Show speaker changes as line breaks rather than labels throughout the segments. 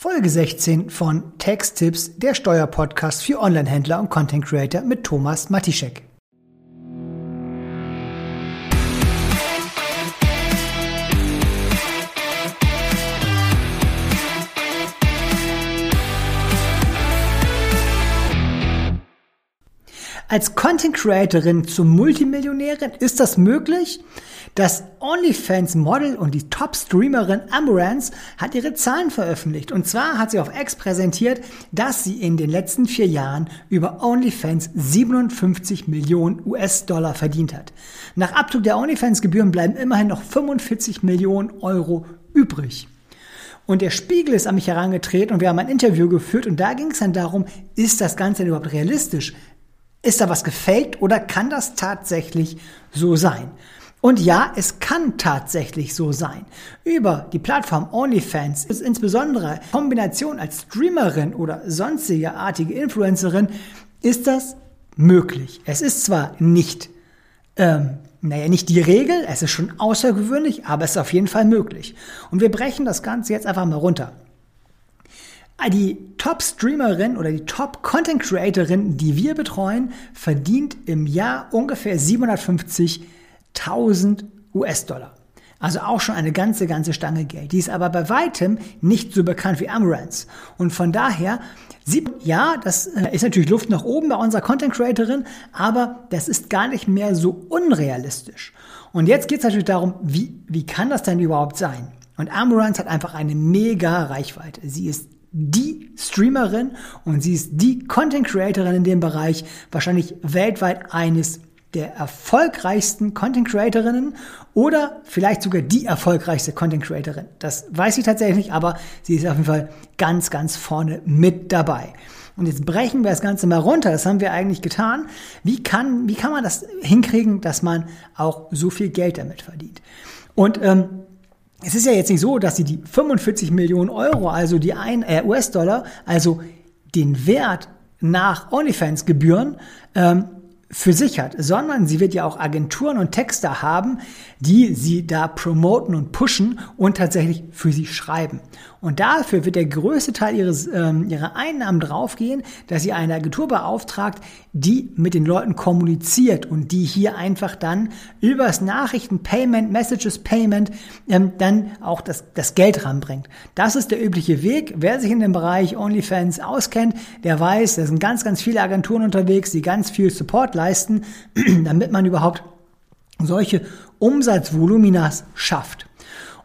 Folge 16 von Texttips, der Steuerpodcast für Onlinehändler und Content Creator mit Thomas Matischek. Als Content Creatorin zum Multimillionärin ist das möglich? Das OnlyFans-Model und die Top-Streamerin Amorance hat ihre Zahlen veröffentlicht. Und zwar hat sie auf X präsentiert, dass sie in den letzten vier Jahren über OnlyFans 57 Millionen US-Dollar verdient hat. Nach Abzug der OnlyFans-Gebühren bleiben immerhin noch 45 Millionen Euro übrig. Und der Spiegel ist an mich herangetreten und wir haben ein Interview geführt und da ging es dann darum, ist das Ganze denn überhaupt realistisch? Ist da was gefaked oder kann das tatsächlich so sein? Und ja, es kann tatsächlich so sein. Über die Plattform OnlyFans ist insbesondere Kombination als Streamerin oder sonstige artige Influencerin ist das möglich. Es ist zwar nicht, ähm, naja, nicht die Regel, es ist schon außergewöhnlich, aber es ist auf jeden Fall möglich. Und wir brechen das Ganze jetzt einfach mal runter. Die Top-Streamerin oder die Top-Content-Creatorin, die wir betreuen, verdient im Jahr ungefähr 750.000 US-Dollar. Also auch schon eine ganze, ganze Stange Geld. Die ist aber bei weitem nicht so bekannt wie Amaranth. Und von daher, ja, das äh, ist natürlich Luft nach oben bei unserer Content Creatorin, aber das ist gar nicht mehr so unrealistisch. Und jetzt geht es natürlich darum, wie, wie kann das denn überhaupt sein? Und Amaranth hat einfach eine mega Reichweite. Sie ist die Streamerin und sie ist die Content Creatorin in dem Bereich, wahrscheinlich weltweit eines der erfolgreichsten Content Creatorinnen oder vielleicht sogar die erfolgreichste Content Creatorin. Das weiß ich tatsächlich aber sie ist auf jeden Fall ganz, ganz vorne mit dabei. Und jetzt brechen wir das Ganze mal runter. Das haben wir eigentlich getan. Wie kann, wie kann man das hinkriegen, dass man auch so viel Geld damit verdient? Und ähm, es ist ja jetzt nicht so, dass sie die 45 Millionen Euro, also die ein, äh, US-Dollar, also den Wert nach OnlyFans-Gebühren ähm, für sich hat, sondern sie wird ja auch Agenturen und Texter haben, die sie da promoten und pushen und tatsächlich für sie schreiben. Und dafür wird der größte Teil ihres, ähm, ihrer Einnahmen draufgehen, dass sie eine Agentur beauftragt, die mit den Leuten kommuniziert und die hier einfach dann übers Nachrichten-Payment, Messages-Payment ähm, dann auch das, das Geld ranbringt. Das ist der übliche Weg. Wer sich in dem Bereich OnlyFans auskennt, der weiß, da sind ganz, ganz viele Agenturen unterwegs, die ganz viel Support leisten, damit man überhaupt solche Umsatzvoluminas schafft.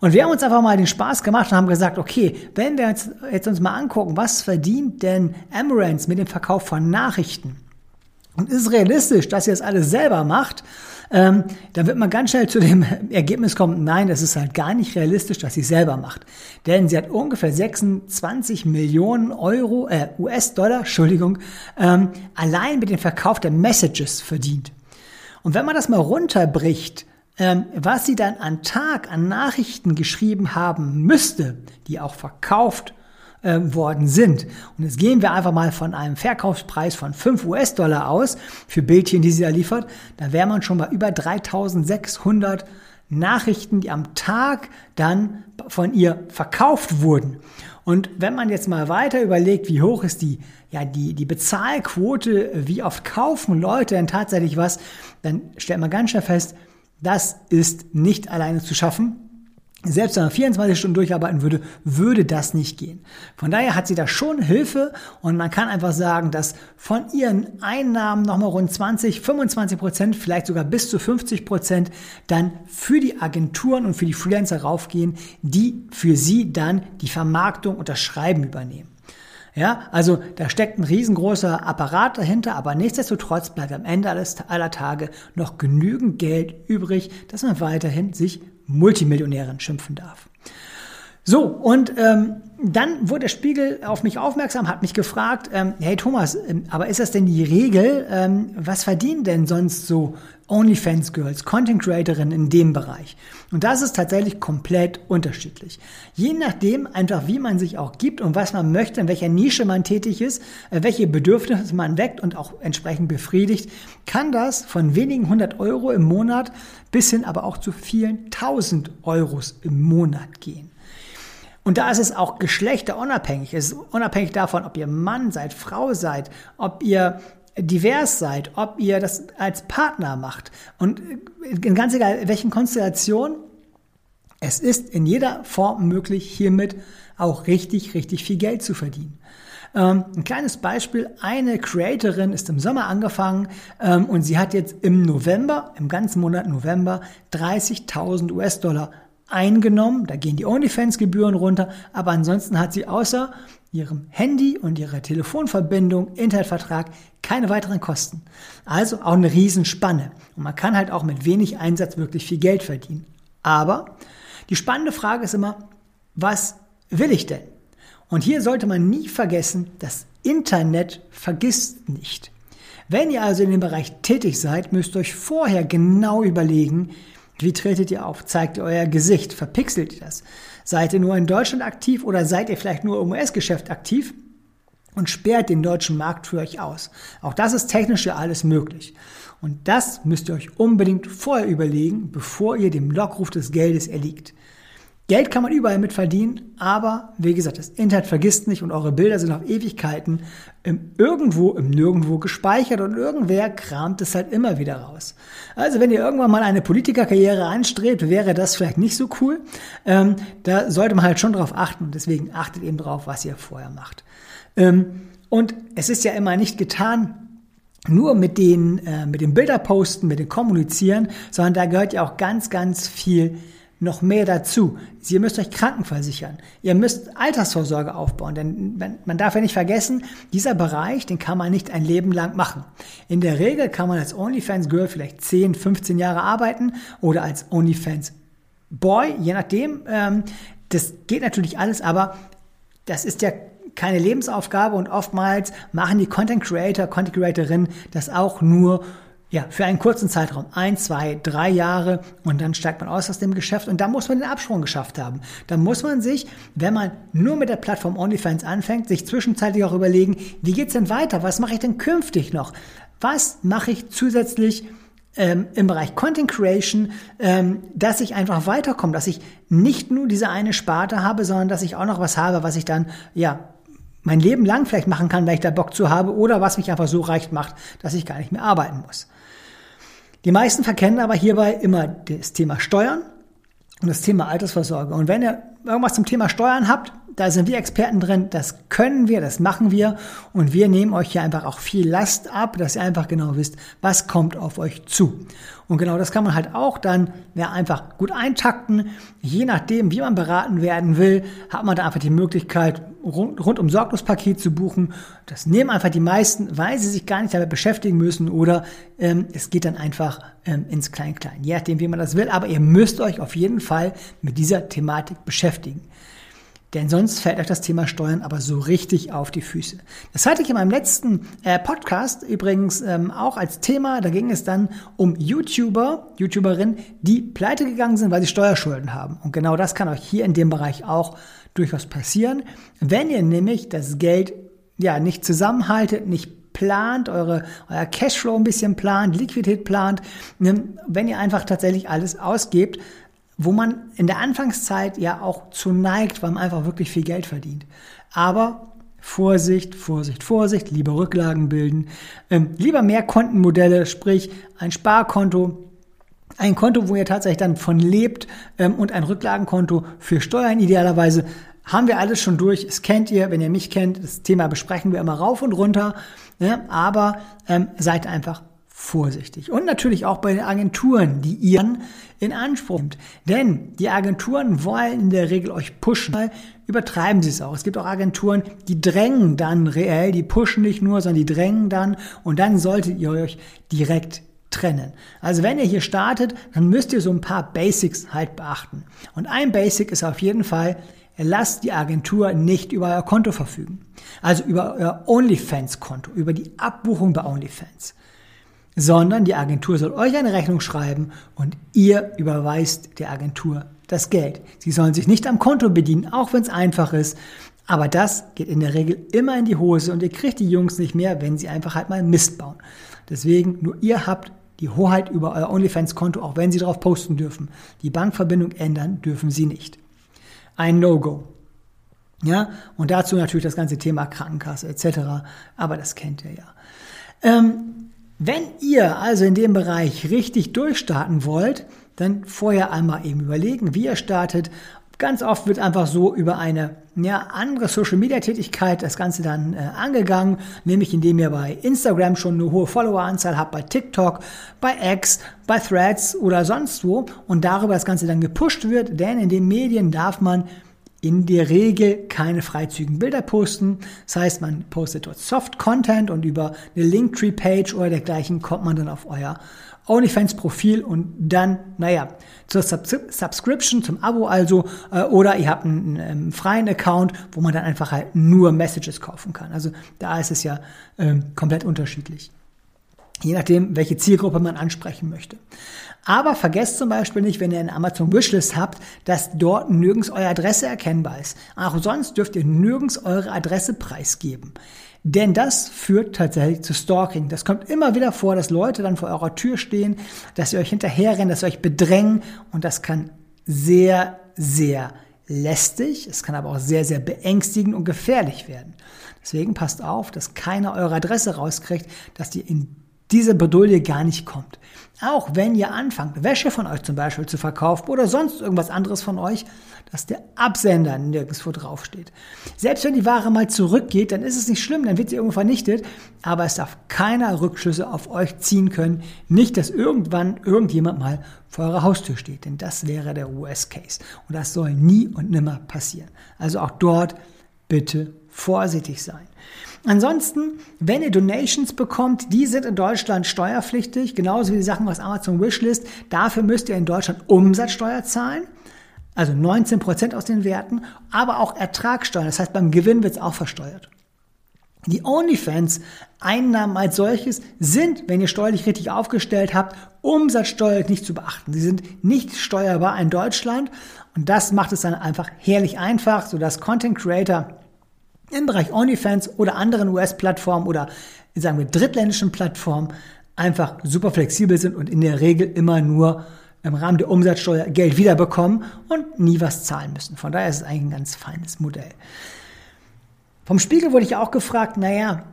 Und wir haben uns einfach mal den Spaß gemacht und haben gesagt, okay, wenn wir jetzt, jetzt uns mal angucken, was verdient denn Amaranth mit dem Verkauf von Nachrichten? Und ist realistisch, dass ihr das alles selber macht? Ähm, dann wird man ganz schnell zu dem Ergebnis kommen, nein, das ist halt gar nicht realistisch, dass sie selber macht. Denn sie hat ungefähr 26 Millionen Euro, äh, US-Dollar, Entschuldigung, ähm, allein mit dem Verkauf der Messages verdient. Und wenn man das mal runterbricht, ähm, was sie dann an Tag an Nachrichten geschrieben haben müsste, die auch verkauft äh, worden sind. Und jetzt gehen wir einfach mal von einem Verkaufspreis von 5 US-Dollar aus für Bildchen, die sie da liefert. Da wäre man schon bei über 3600 Nachrichten, die am Tag dann von ihr verkauft wurden. Und wenn man jetzt mal weiter überlegt, wie hoch ist die, ja, die, die Bezahlquote, wie oft kaufen Leute denn tatsächlich was, dann stellt man ganz schnell fest, das ist nicht alleine zu schaffen. Selbst wenn man 24 Stunden durcharbeiten würde, würde das nicht gehen. Von daher hat sie da schon Hilfe und man kann einfach sagen, dass von ihren Einnahmen nochmal rund 20, 25 Prozent, vielleicht sogar bis zu 50 Prozent dann für die Agenturen und für die Freelancer raufgehen, die für sie dann die Vermarktung und das Schreiben übernehmen. Ja, also da steckt ein riesengroßer Apparat dahinter, aber nichtsdestotrotz bleibt am Ende aller Tage noch genügend Geld übrig, dass man weiterhin sich Multimillionärin schimpfen darf. So, und ähm, dann wurde der Spiegel auf mich aufmerksam, hat mich gefragt, ähm, hey Thomas, ähm, aber ist das denn die Regel? Ähm, was verdienen denn sonst so OnlyFans-Girls, Content Creatorinnen in dem Bereich? Und das ist tatsächlich komplett unterschiedlich. Je nachdem einfach, wie man sich auch gibt und was man möchte, in welcher Nische man tätig ist, äh, welche Bedürfnisse man weckt und auch entsprechend befriedigt, kann das von wenigen hundert Euro im Monat bis hin aber auch zu vielen tausend Euros im Monat gehen. Und da ist es auch geschlechterunabhängig. Es ist unabhängig davon, ob ihr Mann seid, Frau seid, ob ihr divers seid, ob ihr das als Partner macht. Und ganz egal, welchen Konstellationen, es ist in jeder Form möglich, hiermit auch richtig, richtig viel Geld zu verdienen. Ähm, ein kleines Beispiel, eine Creatorin ist im Sommer angefangen ähm, und sie hat jetzt im November, im ganzen Monat November, 30.000 US-Dollar eingenommen. Da gehen die OnlyFans-Gebühren runter, aber ansonsten hat sie außer ihrem Handy und ihrer Telefonverbindung, Internetvertrag keine weiteren Kosten. Also auch eine Riesenspanne. Und man kann halt auch mit wenig Einsatz wirklich viel Geld verdienen. Aber die spannende Frage ist immer, was will ich denn? Und hier sollte man nie vergessen, das Internet vergisst nicht. Wenn ihr also in dem Bereich tätig seid, müsst ihr euch vorher genau überlegen, wie tretet ihr auf? Zeigt ihr euer Gesicht? Verpixelt ihr das? Seid ihr nur in Deutschland aktiv oder seid ihr vielleicht nur im US-Geschäft aktiv? Und sperrt den deutschen Markt für euch aus. Auch das ist technisch ja alles möglich. Und das müsst ihr euch unbedingt vorher überlegen, bevor ihr dem Lockruf des Geldes erliegt. Geld kann man überall mit verdienen, aber wie gesagt, das Internet vergisst nicht und eure Bilder sind auf Ewigkeiten im irgendwo, im Nirgendwo gespeichert und irgendwer kramt es halt immer wieder raus. Also wenn ihr irgendwann mal eine Politikerkarriere anstrebt, wäre das vielleicht nicht so cool. Ähm, da sollte man halt schon drauf achten und deswegen achtet eben drauf, was ihr vorher macht. Ähm, und es ist ja immer nicht getan, nur mit den, äh, mit den Bilderposten, mit dem Kommunizieren, sondern da gehört ja auch ganz, ganz viel noch mehr dazu. Ihr müsst euch krankenversichern. Ihr müsst Altersvorsorge aufbauen, denn man darf ja nicht vergessen, dieser Bereich, den kann man nicht ein Leben lang machen. In der Regel kann man als OnlyFans Girl vielleicht 10, 15 Jahre arbeiten oder als OnlyFans Boy, je nachdem. Ähm, das geht natürlich alles, aber das ist ja keine Lebensaufgabe und oftmals machen die Content Creator, Content Creatorinnen das auch nur ja, für einen kurzen Zeitraum, ein, zwei, drei Jahre und dann steigt man aus aus dem Geschäft und da muss man den Absprung geschafft haben. Da muss man sich, wenn man nur mit der Plattform OnlyFans anfängt, sich zwischenzeitlich auch überlegen, wie geht's denn weiter? Was mache ich denn künftig noch? Was mache ich zusätzlich ähm, im Bereich Content Creation, ähm, dass ich einfach weiterkomme, dass ich nicht nur diese eine Sparte habe, sondern dass ich auch noch was habe, was ich dann ja mein Leben lang vielleicht machen kann, weil ich da Bock zu habe oder was mich einfach so reich macht, dass ich gar nicht mehr arbeiten muss. Die meisten verkennen aber hierbei immer das Thema Steuern und das Thema Altersvorsorge. Und wenn ihr irgendwas zum Thema Steuern habt, da sind wir Experten drin, das können wir, das machen wir und wir nehmen euch hier einfach auch viel Last ab, dass ihr einfach genau wisst, was kommt auf euch zu. Und genau das kann man halt auch dann ja, einfach gut eintakten. Je nachdem, wie man beraten werden will, hat man da einfach die Möglichkeit, rund, rund um Sorglospaket zu buchen. Das nehmen einfach die meisten, weil sie sich gar nicht damit beschäftigen müssen oder ähm, es geht dann einfach ähm, ins Klein-Klein. Je nachdem, wie man das will. Aber ihr müsst euch auf jeden Fall mit dieser Thematik beschäftigen. Denn sonst fällt euch das Thema Steuern aber so richtig auf die Füße. Das hatte ich in meinem letzten äh, Podcast übrigens ähm, auch als Thema. Da ging es dann um YouTuber, YouTuberinnen, die pleite gegangen sind, weil sie Steuerschulden haben. Und genau das kann euch hier in dem Bereich auch durchaus passieren. Wenn ihr nämlich das Geld ja nicht zusammenhaltet, nicht plant, eure, euer Cashflow ein bisschen plant, Liquidität plant, ne, wenn ihr einfach tatsächlich alles ausgebt, wo man in der Anfangszeit ja auch zu neigt, weil man einfach wirklich viel Geld verdient. Aber Vorsicht, Vorsicht, Vorsicht, lieber Rücklagen bilden, ähm, lieber mehr Kontenmodelle, sprich ein Sparkonto, ein Konto, wo ihr tatsächlich dann von lebt ähm, und ein Rücklagenkonto für Steuern idealerweise. Haben wir alles schon durch. Es kennt ihr, wenn ihr mich kennt. Das Thema besprechen wir immer rauf und runter. Ne? Aber ähm, seid einfach vorsichtig. Und natürlich auch bei den Agenturen, die ihr in Anspruch nimmt. Denn die Agenturen wollen in der Regel euch pushen. Übertreiben sie es auch. Es gibt auch Agenturen, die drängen dann reell, die pushen nicht nur, sondern die drängen dann und dann solltet ihr euch direkt trennen. Also wenn ihr hier startet, dann müsst ihr so ein paar Basics halt beachten. Und ein Basic ist auf jeden Fall, lasst die Agentur nicht über euer Konto verfügen. Also über euer OnlyFans-Konto, über die Abbuchung bei OnlyFans sondern die Agentur soll euch eine Rechnung schreiben und ihr überweist der Agentur das Geld. Sie sollen sich nicht am Konto bedienen, auch wenn es einfach ist. Aber das geht in der Regel immer in die Hose und ihr kriegt die Jungs nicht mehr, wenn sie einfach halt mal Mist bauen. Deswegen nur ihr habt die Hoheit über euer OnlyFans-Konto, auch wenn sie darauf posten dürfen. Die Bankverbindung ändern dürfen sie nicht. Ein No-Go. Ja, und dazu natürlich das ganze Thema Krankenkasse etc. Aber das kennt ihr ja. Ähm, wenn ihr also in dem Bereich richtig durchstarten wollt, dann vorher einmal eben überlegen, wie ihr startet. Ganz oft wird einfach so über eine ja, andere Social Media Tätigkeit das Ganze dann äh, angegangen, nämlich indem ihr bei Instagram schon eine hohe Followeranzahl habt, bei TikTok, bei X, bei Threads oder sonst wo und darüber das Ganze dann gepusht wird, denn in den Medien darf man in der Regel keine freizügigen Bilder posten. Das heißt, man postet dort Soft Content und über eine Linktree-Page oder dergleichen kommt man dann auf euer OnlyFans-Profil und dann, naja, zur Sub Subscription, zum Abo also, äh, oder ihr habt einen, einen, freien Account, wo man dann einfach halt nur Messages kaufen kann. Also da ist es ja ähm, komplett unterschiedlich. Je nachdem, welche Zielgruppe man ansprechen möchte. Aber vergesst zum Beispiel nicht, wenn ihr eine Amazon Wishlist habt, dass dort nirgends eure Adresse erkennbar ist. Auch sonst dürft ihr nirgends eure Adresse preisgeben. Denn das führt tatsächlich zu Stalking. Das kommt immer wieder vor, dass Leute dann vor eurer Tür stehen, dass sie euch hinterherrennen, dass sie euch bedrängen und das kann sehr, sehr lästig, es kann aber auch sehr, sehr beängstigend und gefährlich werden. Deswegen passt auf, dass keiner eure Adresse rauskriegt, dass ihr in diese Bredouille gar nicht kommt. Auch wenn ihr anfangt, Wäsche von euch zum Beispiel zu verkaufen oder sonst irgendwas anderes von euch, dass der Absender nirgendwo draufsteht. Selbst wenn die Ware mal zurückgeht, dann ist es nicht schlimm, dann wird sie irgendwo vernichtet, aber es darf keiner Rückschlüsse auf euch ziehen können. Nicht, dass irgendwann irgendjemand mal vor eurer Haustür steht, denn das wäre der Worst Case. Und das soll nie und nimmer passieren. Also auch dort bitte vorsichtig sein. Ansonsten, wenn ihr Donations bekommt, die sind in Deutschland steuerpflichtig, genauso wie die Sachen aus Amazon Wishlist. Dafür müsst ihr in Deutschland Umsatzsteuer zahlen, also 19 Prozent aus den Werten, aber auch Ertragssteuer. Das heißt, beim Gewinn wird es auch versteuert. Die OnlyFans-Einnahmen als solches sind, wenn ihr steuerlich richtig aufgestellt habt, umsatzsteuerlich nicht zu beachten. Sie sind nicht steuerbar in Deutschland und das macht es dann einfach herrlich einfach, sodass Content Creator im Bereich OnlyFans oder anderen US-Plattformen oder sagen wir drittländischen Plattformen einfach super flexibel sind und in der Regel immer nur im Rahmen der Umsatzsteuer Geld wiederbekommen und nie was zahlen müssen. Von daher ist es eigentlich ein ganz feines Modell. Vom Spiegel wurde ich auch gefragt, naja,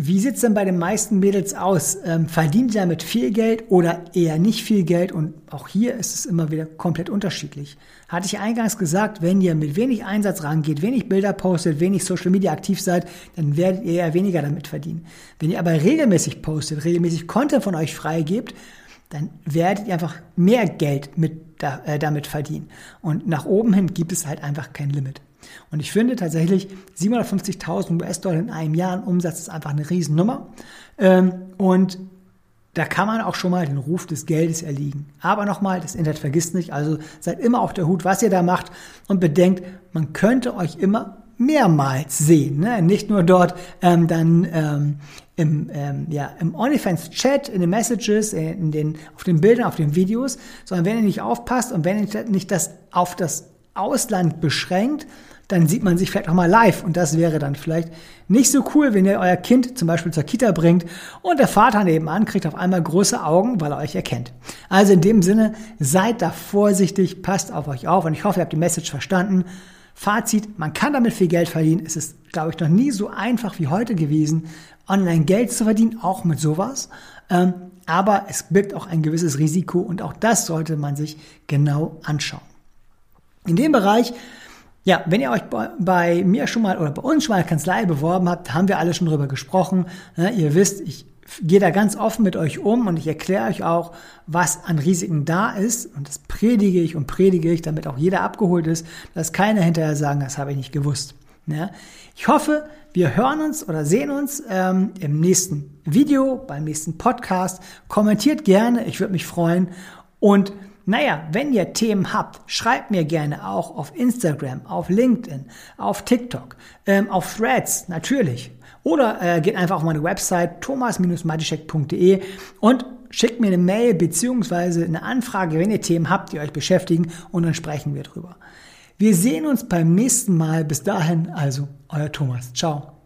wie sieht's denn bei den meisten Mädels aus? Ähm, verdient ihr damit viel Geld oder eher nicht viel Geld? Und auch hier ist es immer wieder komplett unterschiedlich. Hatte ich eingangs gesagt, wenn ihr mit wenig Einsatz rangeht, wenig Bilder postet, wenig Social Media aktiv seid, dann werdet ihr eher weniger damit verdienen. Wenn ihr aber regelmäßig postet, regelmäßig Content von euch freigebt, dann werdet ihr einfach mehr Geld mit, äh, damit verdienen. Und nach oben hin gibt es halt einfach kein Limit. Und ich finde tatsächlich 750.000 US-Dollar in einem Jahr Umsatz ist einfach eine Riesennummer. Ähm, und da kann man auch schon mal den Ruf des Geldes erliegen. Aber nochmal, das Internet vergisst nicht, also seid immer auf der Hut, was ihr da macht und bedenkt, man könnte euch immer mehrmals sehen. Ne? Nicht nur dort ähm, dann ähm, im, ähm, ja, im OnlyFans-Chat, in den Messages, in den, auf den Bildern, auf den Videos, sondern wenn ihr nicht aufpasst und wenn ihr nicht das auf das Ausland beschränkt, dann sieht man sich vielleicht auch mal live. Und das wäre dann vielleicht nicht so cool, wenn ihr euer Kind zum Beispiel zur Kita bringt und der Vater nebenan kriegt auf einmal große Augen, weil er euch erkennt. Also in dem Sinne, seid da vorsichtig, passt auf euch auf und ich hoffe, ihr habt die Message verstanden. Fazit, man kann damit viel Geld verdienen. Es ist, glaube ich, noch nie so einfach wie heute gewesen, online Geld zu verdienen, auch mit sowas. Ähm, aber es birgt auch ein gewisses Risiko und auch das sollte man sich genau anschauen. In dem Bereich, ja, wenn ihr euch bei, bei mir schon mal oder bei uns schon mal Kanzlei beworben habt, haben wir alle schon drüber gesprochen. Ja, ihr wisst, ich gehe da ganz offen mit euch um und ich erkläre euch auch, was an Risiken da ist. Und das predige ich und predige ich, damit auch jeder abgeholt ist, dass keiner hinterher sagen, das habe ich nicht gewusst. Ja, ich hoffe, wir hören uns oder sehen uns ähm, im nächsten Video, beim nächsten Podcast. Kommentiert gerne, ich würde mich freuen. Und naja, wenn ihr Themen habt, schreibt mir gerne auch auf Instagram, auf LinkedIn, auf TikTok, ähm, auf Threads, natürlich. Oder äh, geht einfach auf meine Website thomas-matischek.de und schickt mir eine Mail beziehungsweise eine Anfrage, wenn ihr Themen habt, die euch beschäftigen und dann sprechen wir drüber. Wir sehen uns beim nächsten Mal. Bis dahin, also euer Thomas. Ciao.